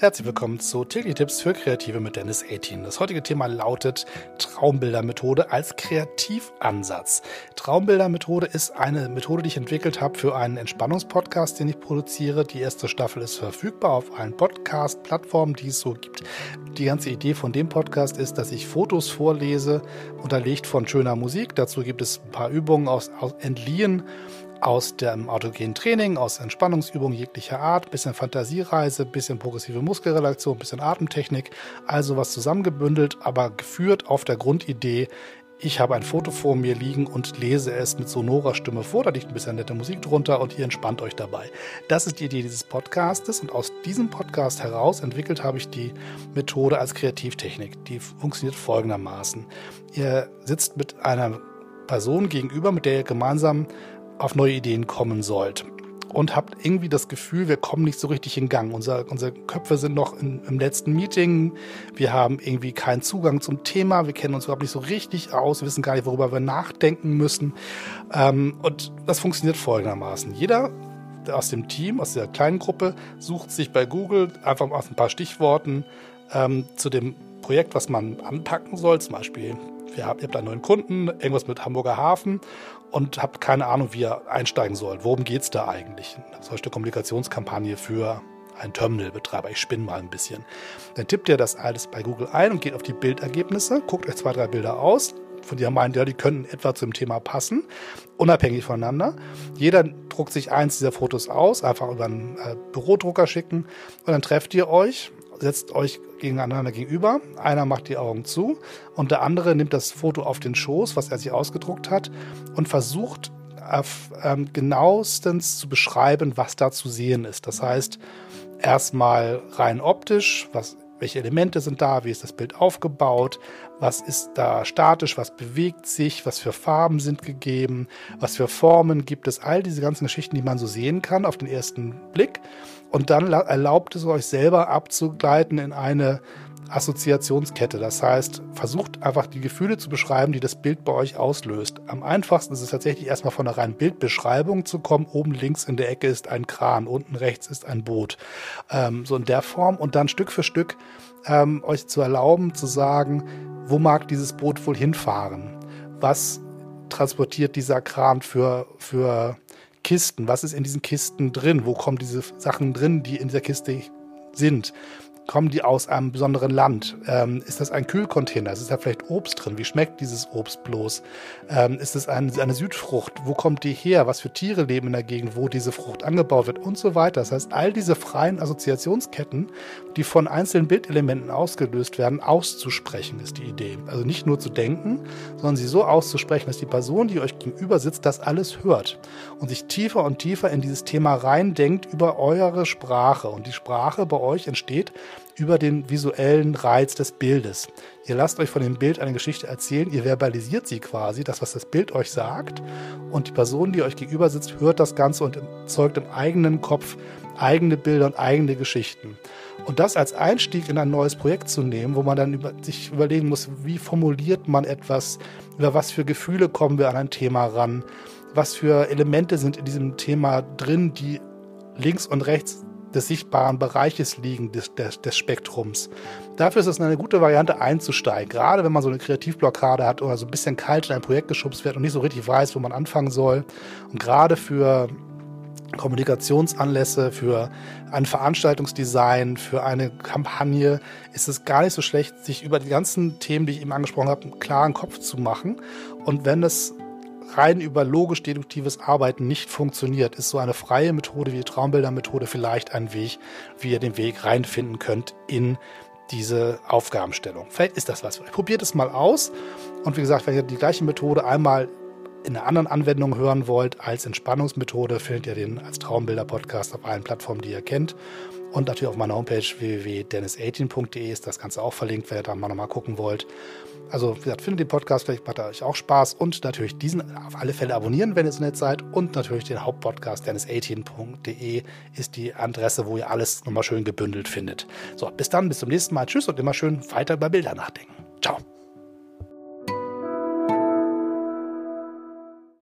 Herzlich willkommen zu Täglich Tipps für Kreative mit Dennis 18. Das heutige Thema lautet Traumbildermethode als Kreativansatz. Traumbildermethode ist eine Methode, die ich entwickelt habe für einen Entspannungspodcast, den ich produziere. Die erste Staffel ist verfügbar auf allen Podcast-Plattformen, die es so gibt. Die ganze Idee von dem Podcast ist, dass ich Fotos vorlese, unterlegt von schöner Musik. Dazu gibt es ein paar Übungen aus, aus entliehen aus dem autogenen Training, aus Entspannungsübungen jeglicher Art, bisschen Fantasiereise, bisschen progressive Muskelrelaktion, bisschen Atemtechnik, also was zusammengebündelt, aber geführt auf der Grundidee, ich habe ein Foto vor mir liegen und lese es mit sonorer Stimme vor. Da liegt ein bisschen nette Musik drunter und ihr entspannt euch dabei. Das ist die Idee dieses Podcastes und aus diesem Podcast heraus entwickelt habe ich die Methode als Kreativtechnik. Die funktioniert folgendermaßen. Ihr sitzt mit einer Person gegenüber, mit der ihr gemeinsam auf neue Ideen kommen sollt. Und habt irgendwie das Gefühl, wir kommen nicht so richtig in Gang. Unser, unsere Köpfe sind noch in, im letzten Meeting. Wir haben irgendwie keinen Zugang zum Thema. Wir kennen uns überhaupt nicht so richtig aus. Wir wissen gar nicht, worüber wir nachdenken müssen. Ähm, und das funktioniert folgendermaßen. Jeder aus dem Team, aus der kleinen Gruppe, sucht sich bei Google einfach aus ein paar Stichworten ähm, zu dem Projekt, was man anpacken soll. Zum Beispiel, ihr habt, einen neuen Kunden, irgendwas mit Hamburger Hafen und habt keine Ahnung, wie ihr einsteigen sollt. Worum geht es da eigentlich? Solche Kommunikationskampagne für einen Terminalbetreiber. Ich spinne mal ein bisschen. Dann tippt ihr das alles bei Google ein und geht auf die Bildergebnisse, guckt euch zwei, drei Bilder aus, von denen ihr meint, ja, die können etwa zum Thema passen, unabhängig voneinander. Jeder druckt sich eins dieser Fotos aus, einfach über einen äh, Bürodrucker schicken und dann trefft ihr euch setzt euch gegeneinander gegenüber. Einer macht die Augen zu und der andere nimmt das Foto auf den Schoß, was er sich ausgedruckt hat, und versucht ähm, genauestens zu beschreiben, was da zu sehen ist. Das heißt, erstmal rein optisch, was welche Elemente sind da, wie ist das Bild aufgebaut, was ist da statisch, was bewegt sich, was für Farben sind gegeben, was für Formen gibt es, all diese ganzen Geschichten, die man so sehen kann auf den ersten Blick. Und dann erlaubt es euch selber abzugleiten in eine Assoziationskette. Das heißt, versucht einfach die Gefühle zu beschreiben, die das Bild bei euch auslöst. Am einfachsten ist es tatsächlich erstmal von einer reinen Bildbeschreibung zu kommen. Oben links in der Ecke ist ein Kran, unten rechts ist ein Boot. Ähm, so in der Form und dann Stück für Stück ähm, euch zu erlauben, zu sagen, wo mag dieses Boot wohl hinfahren? Was transportiert dieser Kran für, für Kisten? Was ist in diesen Kisten drin? Wo kommen diese Sachen drin, die in dieser Kiste sind? Kommen die aus einem besonderen Land? Ähm, ist das ein Kühlcontainer? Ist da vielleicht Obst drin? Wie schmeckt dieses Obst bloß? Ähm, ist es ein, eine Südfrucht? Wo kommt die her? Was für Tiere leben in der Gegend, wo diese Frucht angebaut wird? Und so weiter. Das heißt, all diese freien Assoziationsketten, die von einzelnen Bildelementen ausgelöst werden, auszusprechen, ist die Idee. Also nicht nur zu denken, sondern sie so auszusprechen, dass die Person, die euch gegenüber sitzt, das alles hört und sich tiefer und tiefer in dieses Thema reindenkt über eure Sprache. Und die Sprache bei euch entsteht über den visuellen Reiz des Bildes. Ihr lasst euch von dem Bild eine Geschichte erzählen, ihr verbalisiert sie quasi, das, was das Bild euch sagt. Und die Person, die euch gegenüber sitzt, hört das Ganze und erzeugt im eigenen Kopf eigene Bilder und eigene Geschichten. Und das als Einstieg in ein neues Projekt zu nehmen, wo man dann über, sich überlegen muss, wie formuliert man etwas, über was für Gefühle kommen wir an ein Thema ran, was für Elemente sind in diesem Thema drin, die links und rechts des sichtbaren Bereiches liegen, des, des, des, Spektrums. Dafür ist es eine gute Variante einzusteigen, gerade wenn man so eine Kreativblockade hat oder so ein bisschen kalt in ein Projekt geschubst wird und nicht so richtig weiß, wo man anfangen soll. Und gerade für Kommunikationsanlässe, für ein Veranstaltungsdesign, für eine Kampagne ist es gar nicht so schlecht, sich über die ganzen Themen, die ich eben angesprochen habe, einen klaren Kopf zu machen. Und wenn es rein über logisch-deduktives Arbeiten nicht funktioniert, ist so eine freie Methode wie die Traumbildermethode vielleicht ein Weg, wie ihr den Weg reinfinden könnt in diese Aufgabenstellung. Vielleicht ist das was. Probiert es mal aus. Und wie gesagt, wenn ihr die gleiche Methode einmal in einer anderen Anwendung hören wollt als Entspannungsmethode, findet ihr den als Traumbilder-Podcast auf allen Plattformen, die ihr kennt. Und natürlich auf meiner Homepage www.dennis18.de ist das Ganze auch verlinkt, wenn ihr da mal nochmal gucken wollt. Also, wie gesagt, findet den Podcast, vielleicht macht er euch auch Spaß und natürlich diesen auf alle Fälle abonnieren, wenn ihr so nett seid. Und natürlich den Hauptpodcast dennis18.de ist die Adresse, wo ihr alles nochmal schön gebündelt findet. So, bis dann, bis zum nächsten Mal. Tschüss und immer schön weiter über Bilder nachdenken. Ciao.